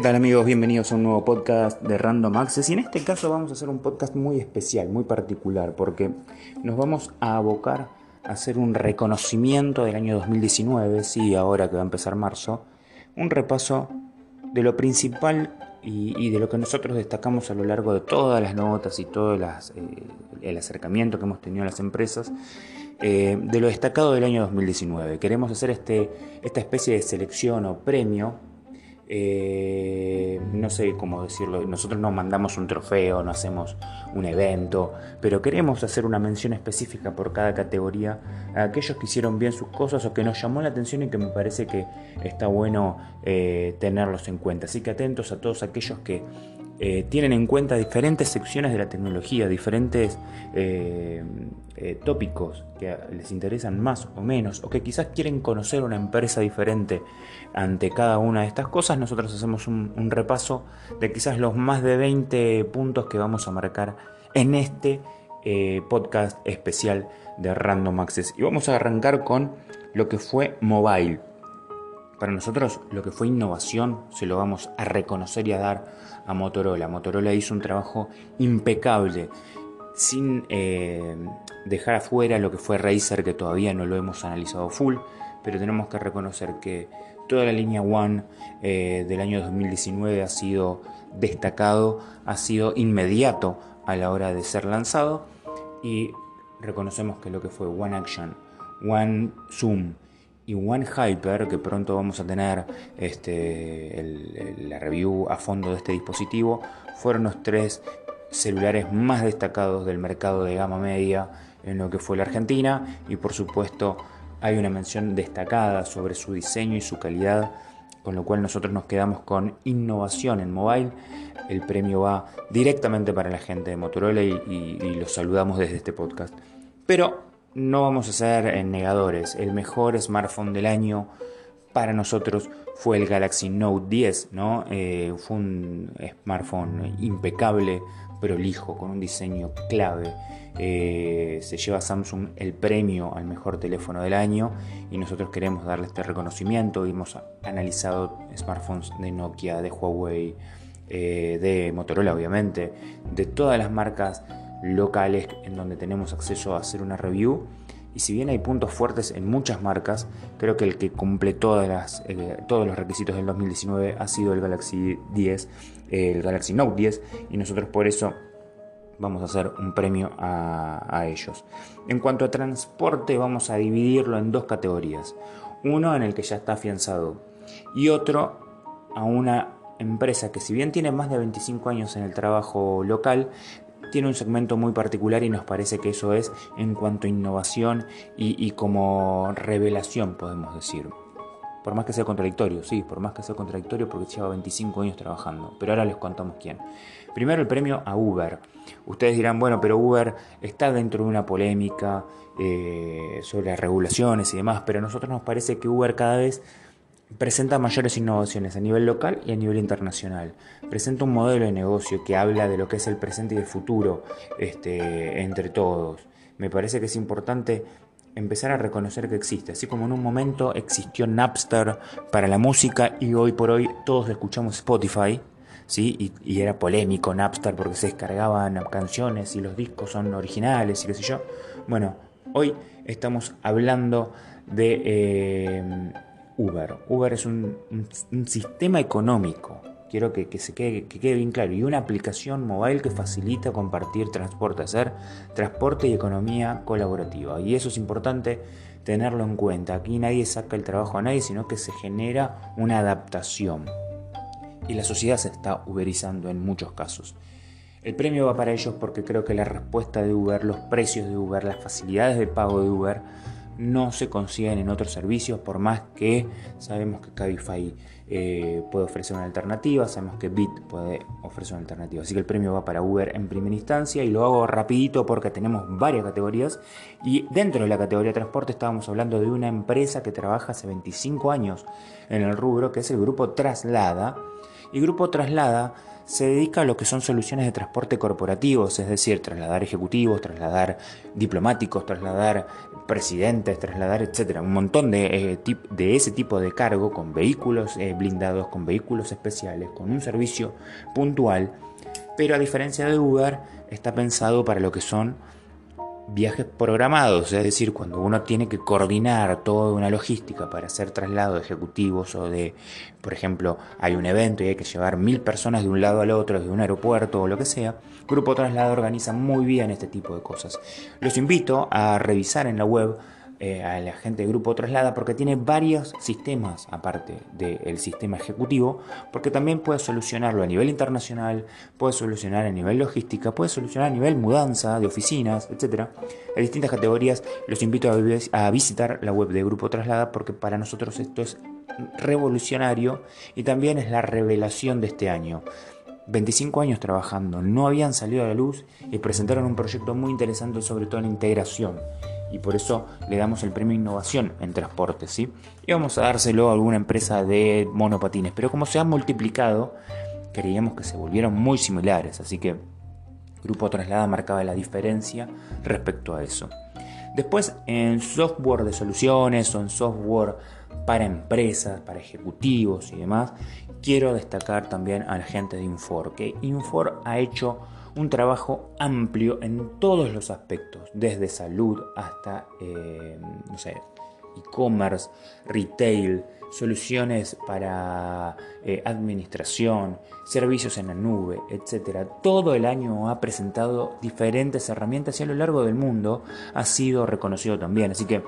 ¿Qué tal amigos? Bienvenidos a un nuevo podcast de Random Access y en este caso vamos a hacer un podcast muy especial, muy particular, porque nos vamos a abocar a hacer un reconocimiento del año 2019, sí, ahora que va a empezar marzo, un repaso de lo principal y, de lo que nosotros destacamos a lo largo de todas las notas y todo eh, el acercamiento que hemos tenido a las empresas eh, de lo destacado del año 2019. Queremos hacer este, esta especie de selección o premio eh, no sé cómo decirlo, nosotros no mandamos un trofeo, no hacemos un evento, pero queremos hacer una mención específica por cada categoría a aquellos que hicieron bien sus cosas o que nos llamó la atención y que me parece que está bueno eh, tenerlos en cuenta. Así que atentos a todos aquellos que eh, tienen en cuenta diferentes secciones de la tecnología, diferentes eh, eh, tópicos que les interesan más o menos, o que quizás quieren conocer una empresa diferente ante cada una de estas cosas, nosotros hacemos un, un repaso de quizás los más de 20 puntos que vamos a marcar en este podcast especial de Random Access. Y vamos a arrancar con lo que fue mobile. Para nosotros lo que fue innovación se lo vamos a reconocer y a dar a Motorola. Motorola hizo un trabajo impecable, sin eh, dejar afuera lo que fue Razer, que todavía no lo hemos analizado full, pero tenemos que reconocer que toda la línea One eh, del año 2019 ha sido destacado, ha sido inmediato a la hora de ser lanzado y reconocemos que lo que fue One Action, One Zoom, y One Hyper, que pronto vamos a tener este, la review a fondo de este dispositivo, fueron los tres celulares más destacados del mercado de gama media en lo que fue la Argentina y por supuesto hay una mención destacada sobre su diseño y su calidad, con lo cual nosotros nos quedamos con innovación en mobile. El premio va directamente para la gente de Motorola y, y los saludamos desde este podcast. Pero no vamos a ser negadores. El mejor smartphone del año para nosotros fue el Galaxy Note 10, ¿no? Eh, fue un smartphone impecable, prolijo, con un diseño clave. Eh, se lleva Samsung el premio al mejor teléfono del año y nosotros queremos darle este reconocimiento. Hemos analizado smartphones de Nokia, de Huawei, eh, de Motorola obviamente, de todas las marcas locales en donde tenemos acceso a hacer una review. Y si bien hay puntos fuertes en muchas marcas, creo que el que cumple eh, todos los requisitos del 2019 ha sido el Galaxy 10, el Galaxy Note 10, y nosotros por eso vamos a hacer un premio a, a ellos. En cuanto a transporte, vamos a dividirlo en dos categorías. Uno en el que ya está afianzado y otro a una empresa que si bien tiene más de 25 años en el trabajo local, tiene un segmento muy particular y nos parece que eso es en cuanto a innovación y, como revelación, podemos decir. Por más que sea contradictorio, sí, por más que sea contradictorio porque lleva 25 años trabajando. Pero ahora les contamos quién. Primero el premio a Uber. Ustedes dirán, bueno, pero Uber está dentro de una polémica eh, sobre las regulaciones y demás, pero a nosotros nos parece que Uber cada vez presenta mayores innovaciones a nivel local y a nivel internacional. Presenta un modelo de negocio que habla de lo que es el presente y el futuro este, entre todos. Me parece que es importante empezar a reconocer que existe, así como en un momento existió Napster para la música y hoy por hoy todos escuchamos Spotify, ¿sí? Y, era polémico Napster porque se descargaban canciones y los discos son originales y qué sé yo. Bueno, hoy estamos hablando de... Eh, Uber. Uber es un, sistema económico, quiero que, se quede, que quede bien claro, y una aplicación mobile que facilita compartir transporte, hacer transporte y economía colaborativa. Y eso es importante tenerlo en cuenta. Aquí nadie saca el trabajo a nadie, sino que se genera una adaptación. Y la sociedad se está uberizando en muchos casos. El premio va para ellos porque creo que la respuesta de Uber, los precios de Uber, las facilidades de pago de Uber, no se consiguen en otros servicios, por más que sabemos que Cabify eh, puede ofrecer una alternativa, sabemos que Bit puede ofrecer una alternativa. Así que el premio va para Uber en primera instancia y lo hago rapidito porque tenemos varias categorías y dentro de la categoría de transporte estábamos hablando de una empresa que trabaja hace 25 años en el rubro, que es el grupo Traslada. Y Grupo Traslada se dedica a lo que son soluciones de transporte corporativos, es decir, trasladar ejecutivos, trasladar diplomáticos, trasladar presidentes, trasladar, etcétera, un montón de, eh, de ese tipo de cargo con vehículos eh, blindados, con vehículos especiales, con un servicio puntual, pero a diferencia de Uber, está pensado para lo que son viajes programados, es decir, cuando uno tiene que coordinar toda una logística para hacer traslado de ejecutivos o de, por ejemplo, hay un evento y hay que llevar mil personas de un lado al otro, de un aeropuerto o lo que sea, Grupo Traslado organiza muy bien este tipo de cosas. Los invito a revisar en la web eh, a la gente de Grupo Traslada porque tiene varios sistemas aparte del sistema ejecutivo, porque también puede solucionarlo a nivel internacional, puede solucionar a nivel logística, puede solucionar a nivel mudanza de oficinas, etc. En distintas categorías los invito a, a visitar la web de Grupo Traslada porque para nosotros esto es revolucionario y también es la revelación de este año. 25 años trabajando, no habían salido a la luz y presentaron un proyecto muy interesante sobre todo en integración y por eso le damos el premio Innovación en Transporte, ¿sí? Y vamos a dárselo a alguna empresa de monopatines, pero como se han multiplicado, creíamos que se volvieron muy similares, así que Grupo Traslada marcaba la diferencia respecto a eso. Después, en software de soluciones o en software para empresas, para ejecutivos y demás, quiero destacar también a la gente de Infor, que Infor ha hecho un trabajo amplio en todos los aspectos, desde salud hasta, eh, no sé, e-commerce, retail, soluciones para eh, administración, servicios en la nube, etc. Todo el año ha presentado diferentes herramientas y a lo largo del mundo ha sido reconocido también. Así que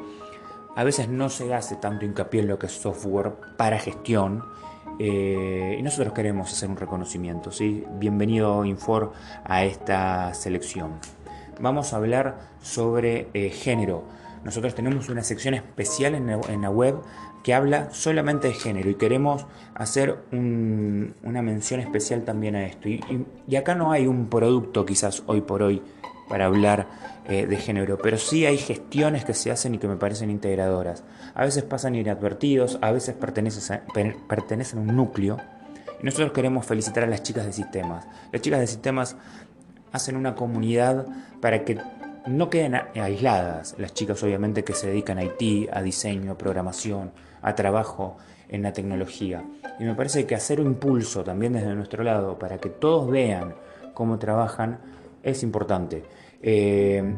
a veces no se hace tanto hincapié en lo que es software para gestión, eh, y nosotros queremos hacer un reconocimiento. ¿sí? Bienvenido Infor a esta selección. Vamos a hablar sobre eh, género. Nosotros tenemos una sección especial en la, web que habla solamente de género y queremos hacer una mención especial también a esto. y acá no hay un producto quizás hoy por hoy para hablar eh, de género, pero sí hay gestiones que se hacen y que me parecen integradoras. A veces pasan inadvertidos, a veces pertenecen a, pertenecen un núcleo. Y nosotros queremos felicitar a las chicas de sistemas. Las chicas de sistemas hacen una comunidad para que no queden aisladas. Las chicas obviamente que se dedican a IT, a diseño, programación, a trabajo en la tecnología. Y me parece que hacer un impulso también desde nuestro lado para que todos vean cómo trabajan es importante. Eh,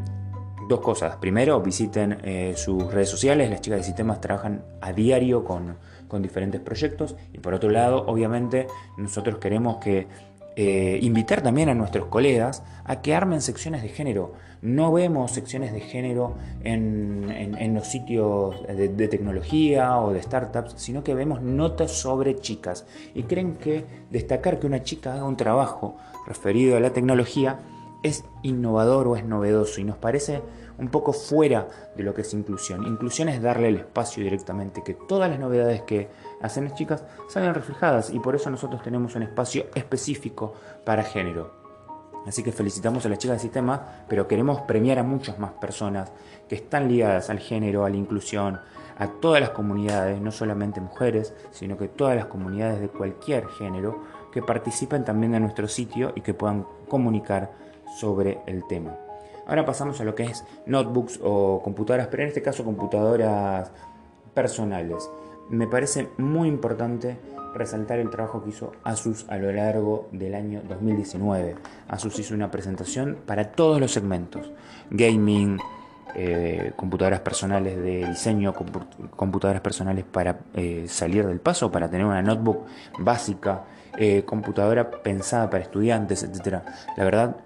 dos cosas. Primero, visiten eh, sus redes sociales. Las chicas de sistemas trabajan a diario con, diferentes proyectos. Y por otro lado, obviamente, nosotros queremos que eh, invitar también a nuestros colegas a que armen secciones de género. No vemos secciones de género en, los sitios de, tecnología o de startups, sino que vemos notas sobre chicas. Y creen que destacar que una chica haga un trabajo referido a la tecnología es innovador o es novedoso y nos parece un poco fuera de lo que es inclusión. Inclusión es darle el espacio directamente, que todas las novedades que hacen las chicas salgan reflejadas y por eso nosotros tenemos un espacio específico para género. Así que felicitamos a las chicas del sistema, pero queremos premiar a muchas más personas que están ligadas al género, a la inclusión, a todas las comunidades, no solamente mujeres, sino que todas las comunidades de cualquier género que participen también de nuestro sitio y que puedan comunicar sobre el tema. Ahora pasamos a lo que es notebooks o computadoras, pero en este caso computadoras personales. Me parece muy importante resaltar el trabajo que hizo Asus a lo largo del año 2019. Asus hizo una presentación para todos los segmentos. Gaming, eh, computadoras personales de diseño, computadoras personales para eh, salir del paso, para tener una notebook básica, eh, computadora pensada para estudiantes, etc. La verdad,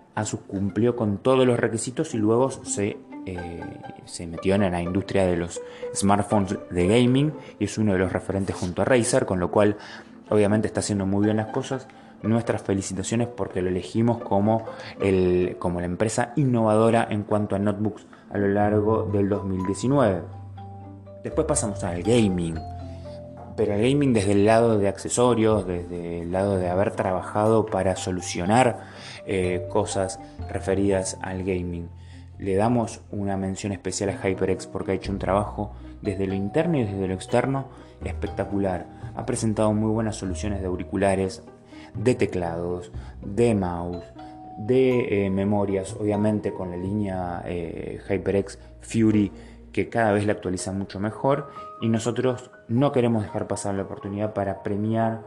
Cumplió con todos los requisitos y luego se, eh, se metió en la industria de los smartphones de gaming y es uno de los referentes junto a Razer, con lo cual obviamente está haciendo muy bien las cosas. Nuestras felicitaciones porque lo elegimos como, el, como la empresa innovadora en cuanto a notebooks a lo largo del 2019. Después pasamos al gaming pero el gaming desde el lado de accesorios, desde el lado de haber trabajado para solucionar eh, cosas referidas al gaming. Le damos una mención especial a HyperX porque ha hecho un trabajo desde lo interno y desde lo externo espectacular. Ha presentado muy buenas soluciones de auriculares, de teclados, de mouse, de eh, memorias, obviamente con la línea eh, HyperX Fury que cada vez la actualiza mucho mejor y nosotros no queremos dejar pasar la oportunidad para premiar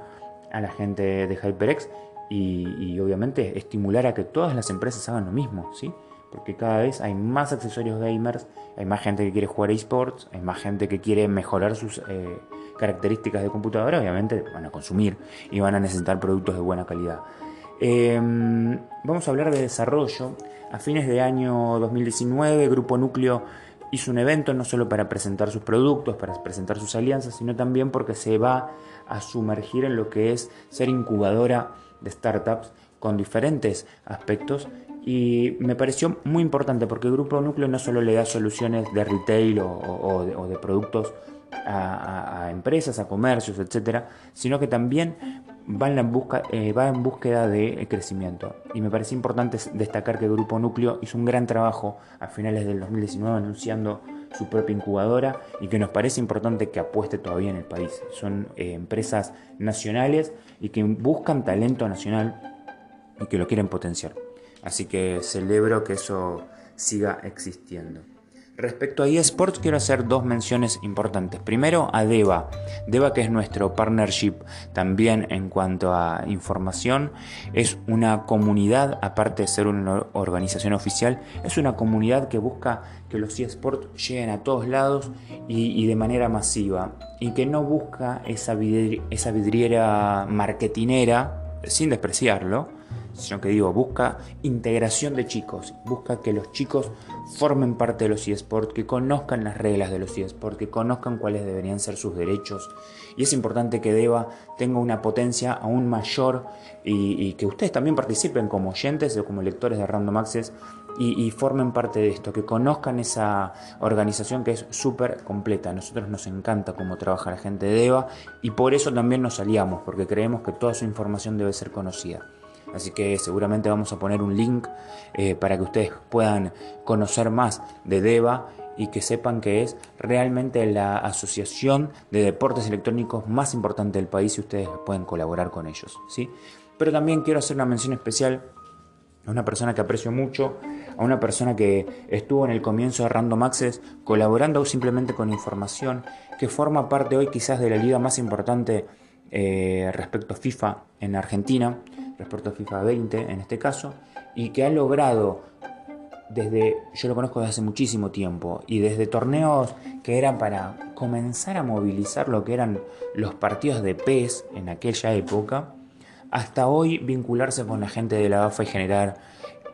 a la gente de HyperX y, obviamente estimular a que todas las empresas hagan lo mismo, ¿sí? Porque cada vez hay más accesorios gamers, hay más gente que quiere jugar esports, hay más gente que quiere mejorar sus eh, características de computadora, obviamente van a consumir y van a necesitar productos de buena calidad. Em, vamos a hablar de desarrollo. A fines de año 2019, Grupo Núcleo hizo un evento no solo para presentar sus productos, para presentar sus alianzas, sino también porque se va a sumergir en lo que es ser incubadora de startups con diferentes aspectos y me pareció muy importante porque Grupo Núcleo no solo le da soluciones de retail o, de, productos a, empresas, a comercios, etcétera, sino que también va en, busca, eh, va en búsqueda de crecimiento. Y me parece importante destacar que Grupo Núcleo hizo un gran trabajo a finales del 2019 anunciando su propia incubadora y que nos parece importante que apueste todavía en el país. Son eh, empresas nacionales y que buscan talento nacional y que lo quieren potenciar. Así que celebro que eso siga existiendo. Respecto a eSports quiero hacer dos menciones importantes. Primero a Deva. Deva que es nuestro partnership también en cuanto a información. Es una comunidad, aparte de ser una organización oficial, es una comunidad que busca que los eSports lleguen a todos lados y, de manera masiva. Y que no busca esa, esa vidriera marketinera, sin despreciarlo, sino que digo, busca integración de chicos, busca que los chicos formen parte de los eSports, que conozcan las reglas de los eSports, que conozcan cuáles deberían ser sus derechos. Y es importante que DEVA tenga una potencia aún mayor y, que ustedes también participen como oyentes o como lectores de Random Access y, y formen parte de esto, que conozcan esa organización que es súper completa. A nosotros nos encanta cómo trabaja la gente de DEVA y por eso también nos aliamos, porque creemos que toda su información debe ser conocida. Así que seguramente vamos a poner un link eh, para que ustedes puedan conocer más de DEVA y que sepan que es realmente la asociación de deportes electrónicos más importante del país y ustedes pueden colaborar con ellos. ¿sí? Pero también quiero hacer una mención especial a una persona que aprecio mucho, a una persona que estuvo en el comienzo de Random Access colaborando simplemente con información, que forma parte hoy quizás de la liga más importante eh, respecto a FIFA en Argentina, respecto a FIFA 20 en este caso, y que ha logrado desde, yo lo conozco desde hace muchísimo tiempo, y desde torneos que eran para comenzar a movilizar lo que eran los partidos de PES en aquella época, hasta hoy vincularse con la gente de la AFA y generar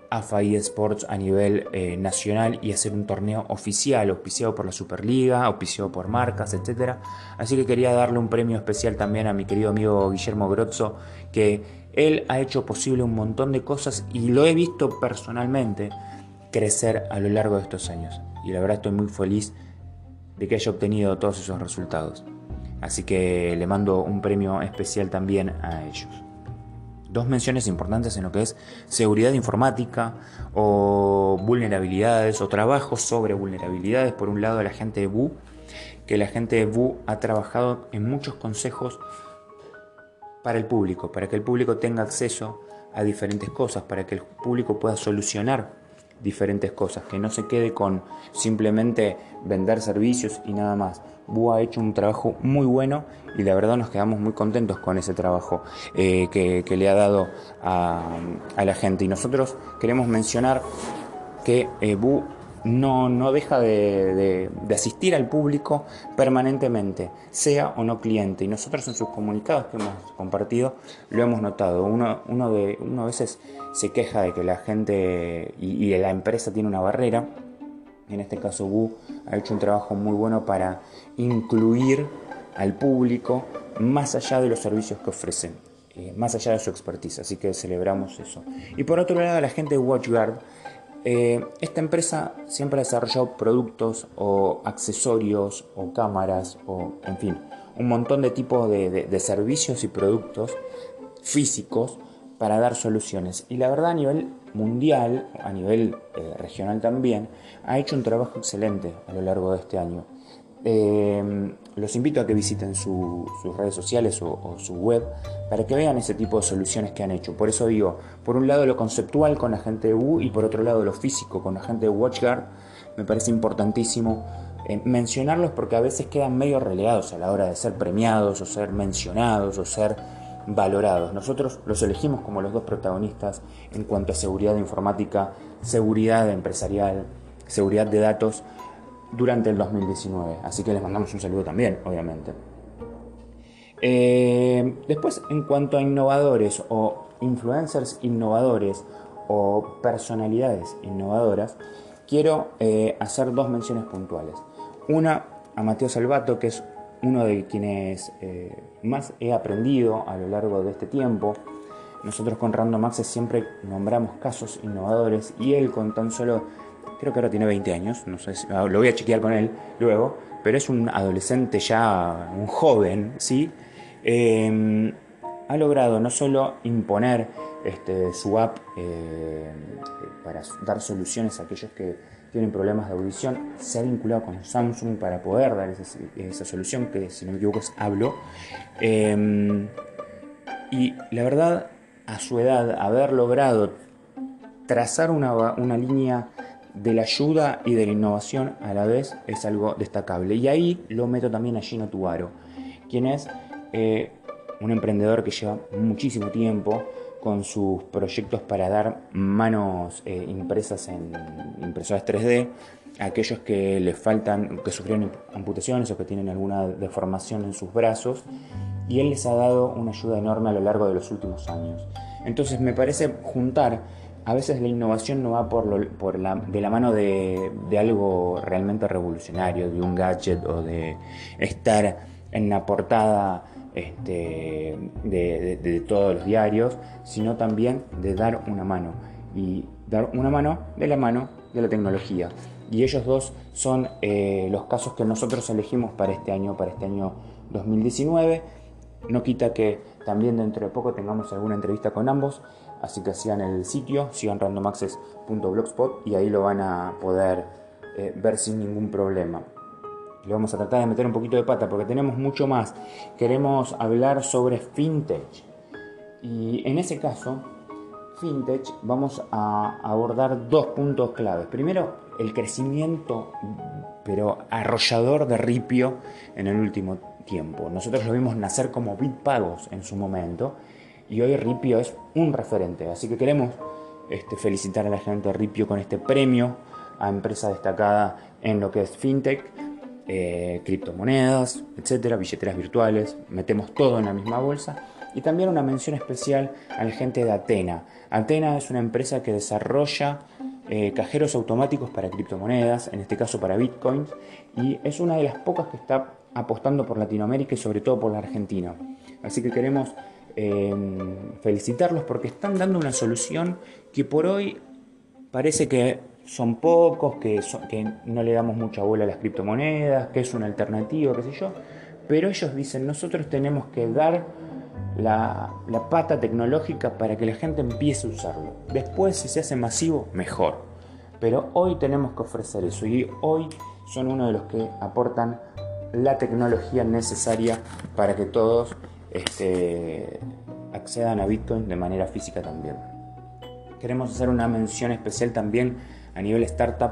AFA eSports a nivel eh, nacional y hacer un torneo oficial, auspiciado por la Superliga, auspiciado por marcas, etc. Así que quería darle un premio especial también a mi querido amigo Guillermo Grozzo, que él ha hecho posible un montón de cosas y lo he visto personalmente crecer a lo largo de estos años. Y la verdad estoy muy feliz de que haya obtenido todos esos resultados. Así que le mando un premio especial también a ellos. Dos menciones importantes en lo que es seguridad informática o vulnerabilidades o trabajos sobre vulnerabilidades. Por un lado, la gente de BU, que la gente de BU ha trabajado en muchos consejos para el público, para que el público tenga acceso a diferentes cosas, para que el público pueda solucionar diferentes cosas, que no se quede con simplemente vender servicios y nada más. Bu ha hecho un trabajo muy bueno y la verdad nos quedamos muy contentos con ese trabajo eh, que, le ha dado a, la gente. Y nosotros queremos mencionar que eh, Bu no, deja de, asistir al público permanentemente, sea o no cliente. Y nosotros en sus comunicados que hemos compartido lo hemos notado. Uno, uno, de, uno a veces se queja de que la gente y, la empresa tiene una barrera. En este caso, Wu ha hecho un trabajo muy bueno para incluir al público más allá de los servicios que ofrecen, eh, más allá de su expertise. Así que celebramos eso. Y por otro lado, la gente de WatchGuard eh, esta empresa siempre ha desarrollado productos o accesorios o cámaras o, en fin, un montón de tipos de, servicios y productos físicos para dar soluciones. Y la verdad a nivel mundial, a nivel eh, regional también, ha hecho un trabajo excelente a lo largo de este año. Eh, los invito a que visiten sus redes sociales o, su web para que vean ese tipo de soluciones que han hecho. Por eso digo, por un lado lo conceptual con la gente de U y por otro lado lo físico con la gente de WatchGuard, me parece importantísimo eh, mencionarlos porque a veces quedan medio relegados a la hora de ser premiados o ser mencionados o ser valorados. Nosotros los elegimos como los dos protagonistas en cuanto a seguridad informática, seguridad empresarial, seguridad de datos durante el 2019. Así que les mandamos un saludo también, obviamente. Eh, después, en cuanto a innovadores o influencers innovadores o personalidades innovadoras, quiero eh, hacer dos menciones puntuales. Una a Mateo Salvato, que es uno de quienes eh, más he aprendido a lo largo de este tiempo. Nosotros con Random Access siempre nombramos casos innovadores y él con tan solo, creo que ahora tiene 20 años, no sé si, ah, lo voy a chequear con él luego, pero es un adolescente ya, un joven, ¿sí? Em, ha logrado no solo imponer este, su app eh, para dar soluciones a aquellos que tienen problemas de audición, se ha vinculado con Samsung para poder dar esa, solución, que si no me equivoco es Hablo. Em, y la verdad, a su edad, haber logrado trazar una, una línea de la ayuda y de la innovación a la vez es algo destacable. Y ahí lo meto también a Gino Tuaro, quien es eh, un emprendedor que lleva muchísimo tiempo con sus proyectos para dar manos eh, impresas en impresoras 3D a aquellos que les faltan, que sufrieron amputaciones o que tienen alguna deformación en sus brazos y él les ha dado una ayuda enorme a lo largo de los últimos años. Entonces me parece juntar, a veces la innovación no va por, la, de la mano de, de algo realmente revolucionario, de un gadget o de estar en la portada este, de, todos los diarios, sino también de dar una mano. Y dar una mano de la mano de la tecnología. Y ellos dos son eh, los casos que nosotros elegimos para este año, para este año 2019. No quita que también dentro de poco tengamos alguna entrevista con ambos, así que sigan el sitio, sigan randomaccess.blogspot y ahí lo van a poder eh, ver sin ningún problema le vamos a tratar de meter un poquito de pata porque tenemos mucho más. Queremos hablar sobre fintech. Y en ese caso, fintech, vamos a abordar dos puntos claves. Primero, el crecimiento, pero arrollador de Ripio en el último tiempo. Nosotros lo vimos nacer como Bitpagos en su momento y hoy Ripio es un referente. Así que queremos este, felicitar a la gente de Ripio con este premio a empresa destacada en lo que es fintech eh, criptomonedas, etcétera, billeteras virtuales, metemos todo en la misma bolsa. Y también una mención especial a la gente de Atena. Atena es una empresa que desarrolla eh, cajeros automáticos para criptomonedas, en este caso para bitcoins, y es una de las pocas que está apostando por Latinoamérica y sobre todo por la Argentina. Así que queremos em, felicitarlos porque están dando una solución que por hoy parece que son pocos, que, no le damos mucha bola a las criptomonedas, que es una alternativa, qué sé yo, pero ellos dicen, nosotros tenemos que dar la, pata tecnológica para que la gente empiece a usarlo. Después, si se hace masivo, mejor. Pero hoy tenemos que ofrecer eso y hoy son uno de los que aportan la tecnología necesaria para que todos este, accedan a Bitcoin de manera física también. Queremos hacer una mención especial también a nivel startup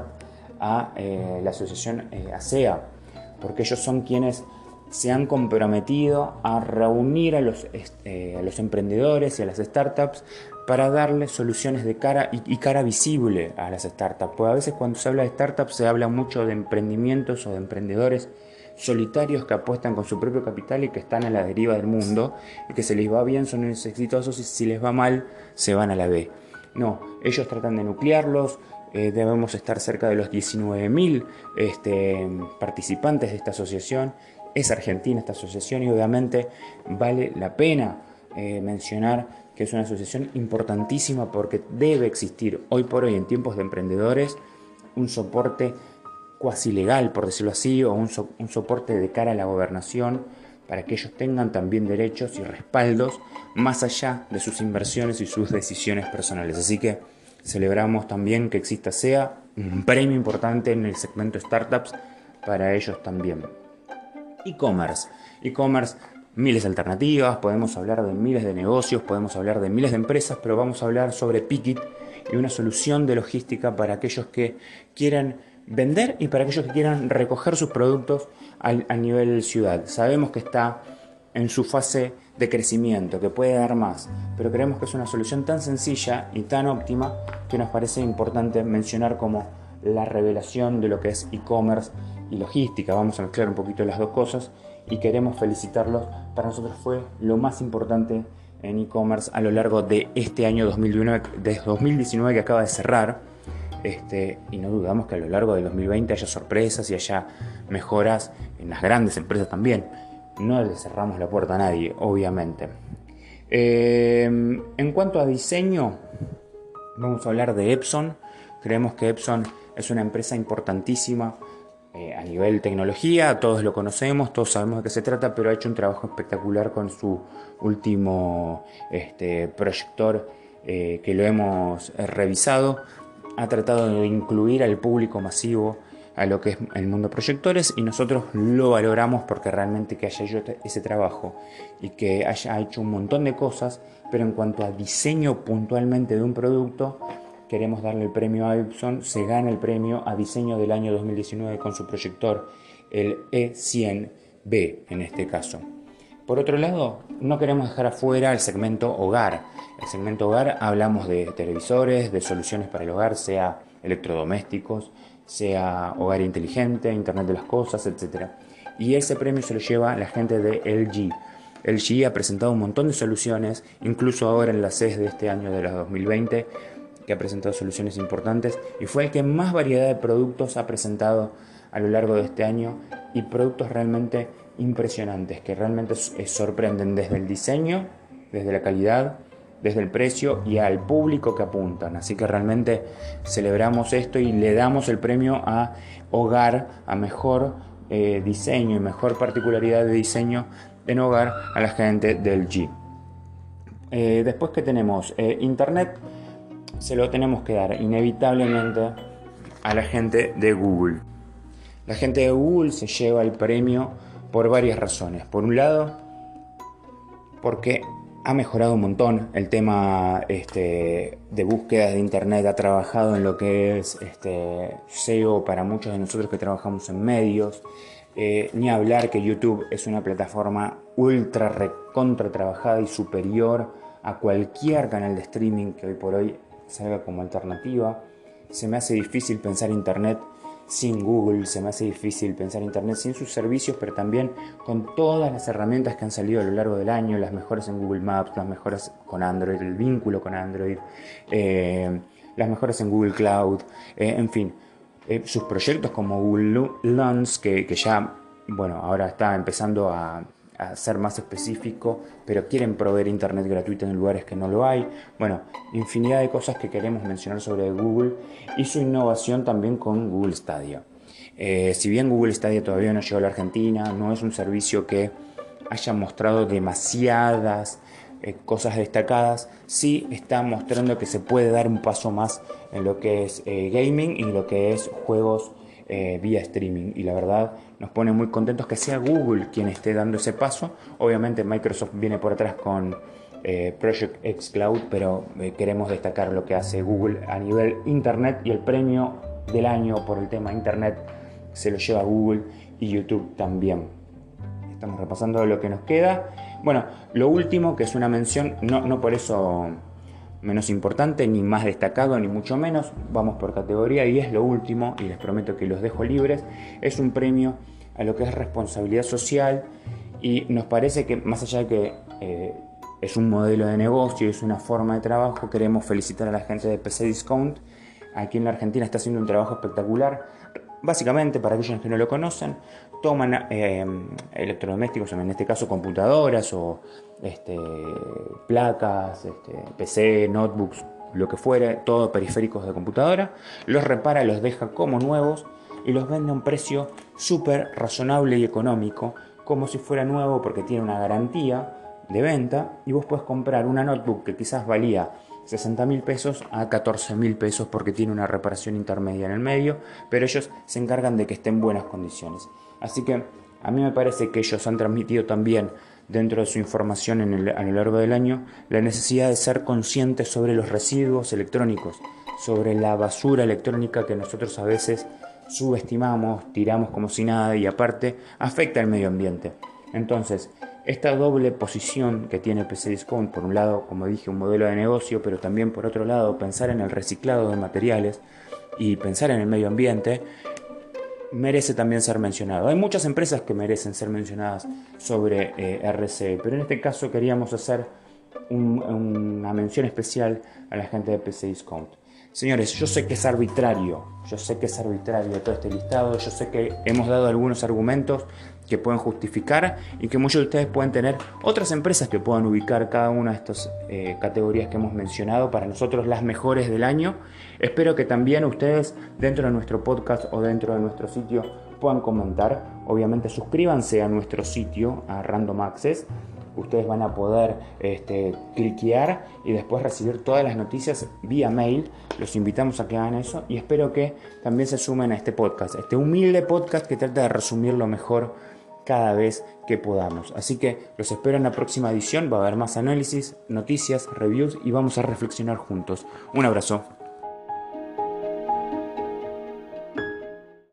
a eh, la asociación ASEA, eh, porque ellos son quienes se han comprometido a reunir a los, este, emprendedores y a las startups para darles soluciones de cara y, cara visible a las startups. Porque a veces cuando se habla de startups se habla mucho de emprendimientos o de emprendedores solitarios que apuestan con su propio capital y que están a la deriva del mundo y que se les va bien son exitosos y si les va mal se van a la B. No, ellos tratan de nuclearlos, eh, debemos estar cerca de los 19.000 este, participantes de esta asociación. Es argentina esta asociación y obviamente vale la pena eh, mencionar que es una asociación importantísima porque debe existir hoy por hoy en tiempos de emprendedores un soporte cuasi legal, por decirlo así, o un, un soporte de cara a la gobernación para que ellos tengan también derechos y respaldos más allá de sus inversiones y sus decisiones personales. Así que Celebramos también que exista SEA, un premio importante en el segmento startups para ellos también. E-commerce. E-commerce, miles de alternativas, podemos hablar de miles de negocios, podemos hablar de miles de empresas, pero vamos a hablar sobre Pickit y una solución de logística para aquellos que quieran vender y para aquellos que quieran recoger sus productos a, nivel ciudad. Sabemos que está en su fase de crecimiento, que puede dar más, pero creemos que es una solución tan sencilla y tan óptima que nos parece importante mencionar como la revelación de lo que es e-commerce y logística. Vamos a mezclar un poquito las dos cosas y queremos felicitarlos. Para nosotros fue lo más importante en e-commerce a lo largo de este año 2019, de 2019 que acaba de cerrar. Este, y no dudamos que a lo largo del 2020 haya sorpresas y haya mejoras en las grandes empresas también. No le cerramos la puerta a nadie, obviamente. Eh, en cuanto a diseño, vamos a hablar de Epson. Creemos que Epson es una empresa importantísima eh, a nivel tecnología, todos lo conocemos, todos sabemos de qué se trata, pero ha hecho un trabajo espectacular con su último este, proyector eh, que lo hemos revisado. Ha tratado de incluir al público masivo a lo que es el mundo proyectores y nosotros lo valoramos porque realmente que haya hecho ese trabajo y que haya hecho un montón de cosas, pero en cuanto a diseño puntualmente de un producto, queremos darle el premio a Epson, se gana el premio a diseño del año 2019 con su proyector, el E100B en este caso. Por otro lado, no queremos dejar afuera el segmento hogar. El segmento hogar hablamos de televisores, de soluciones para el hogar, sea electrodomésticos, sea hogar inteligente, Internet de las Cosas, etc. Y ese premio se lo lleva la gente de LG. LG ha presentado un montón de soluciones, incluso ahora en la CES de este año de la 2020 que ha presentado soluciones importantes y fue el que más variedad de productos ha presentado a lo largo de este año y productos realmente impresionantes que realmente sorprenden desde el diseño, desde la calidad, desde el precio y al público que apuntan. Así que realmente celebramos esto y le damos el premio a hogar, a mejor eh, diseño y mejor particularidad de diseño en hogar a la gente del G. Eh, después que tenemos eh, Internet, se lo tenemos que dar inevitablemente a la gente de Google. La gente de Google se lleva el premio por varias razones. Por un lado, porque ha mejorado un montón el tema este, de búsquedas de Internet, ha trabajado en lo que es este, SEO para muchos de nosotros que trabajamos en medios. Eh, ni hablar que YouTube es una plataforma ultra recontra trabajada y superior a cualquier canal de streaming que hoy por hoy salga como alternativa. Se me hace difícil pensar Internet sin Google, se me hace difícil pensar Internet sin sus servicios, pero también con todas las herramientas que han salido a lo largo del año, las mejores en Google Maps, las mejores con Android, el vínculo con Android, eh, las mejores en Google Cloud, eh, en fin, eh, sus proyectos como Google Lens, que ya, bueno, ahora está empezando a a ser más específico, pero quieren proveer internet gratuito en lugares que no lo hay. Bueno, infinidad de cosas que queremos mencionar sobre Google y su innovación también con Google Stadia. Eh, si bien Google Stadia todavía no llegó a la Argentina, no es un servicio que haya mostrado demasiadas eh, cosas destacadas, sí está mostrando que se puede dar un paso más en lo que es eh, gaming y lo que es juegos vía streaming. Y la verdad nos pone muy contentos que sea Google quien esté dando ese paso. Obviamente Microsoft viene por atrás con eh, Project X Cloud, pero eh, queremos destacar lo que hace Google a nivel Internet y el premio del año por el tema Internet se lo lleva Google y YouTube también. Estamos repasando lo que nos queda. Bueno, lo último, que es una mención, no, no por eso menos importante, ni más destacado, ni mucho menos. Vamos por categoría y es lo último, y les prometo que los dejo libres. Es un premio a lo que es responsabilidad social y nos parece que más allá de que eh, es un modelo de negocio, es una forma de trabajo, queremos felicitar a la gente de PC Discount. Aquí en la Argentina está haciendo un trabajo espectacular. Básicamente, para aquellos que no lo conocen, toman eh, electrodomésticos, en este caso computadoras o este, placas, este, PC, notebooks, lo que fuere, todo periféricos de computadora, los repara, los deja como nuevos y los vende a un precio súper razonable y económico, como si fuera nuevo porque tiene una garantía de venta y vos puedes comprar una notebook que quizás valía 60 mil pesos a 14 mil pesos porque tiene una reparación intermedia en el medio, pero ellos se encargan de que esté en buenas condiciones. Así que A mí me parece que ellos han transmitido también dentro de su información en a lo largo del año la necesidad de ser conscientes sobre los residuos electrónicos, sobre la basura electrónica que nosotros a veces subestimamos, tiramos como si nada y aparte afecta al medio ambiente. Entonces, esta doble posición que tiene PC Discount, por un lado, como dije, un modelo de negocio, pero también por otro lado, pensar en el reciclado de materiales y pensar en el medio ambiente, merece también ser mencionado. Hay muchas empresas que merecen ser mencionadas sobre eh, RCE, pero en este caso queríamos hacer una mención especial a la gente de PC Discount. Señores, yo sé que es arbitrario, yo sé que es arbitrario todo este listado, yo sé que hemos dado algunos argumentos que pueden justificar y que muchos de ustedes pueden tener otras empresas que puedan ubicar cada una de estas eh, categorías que hemos mencionado, para nosotros las mejores del año. Espero que también ustedes dentro de nuestro podcast o dentro de nuestro sitio puedan comentar. Obviamente suscríbanse a nuestro sitio, a Random Access ustedes van a poder este, cliquear y después recibir todas las noticias vía mail. Los invitamos a que hagan eso y espero que también se sumen a este podcast, este humilde podcast que trata de resumir lo mejor cada vez que podamos. Así que los espero en la próxima edición, va a haber más análisis, noticias, reviews y vamos a reflexionar juntos. Un abrazo.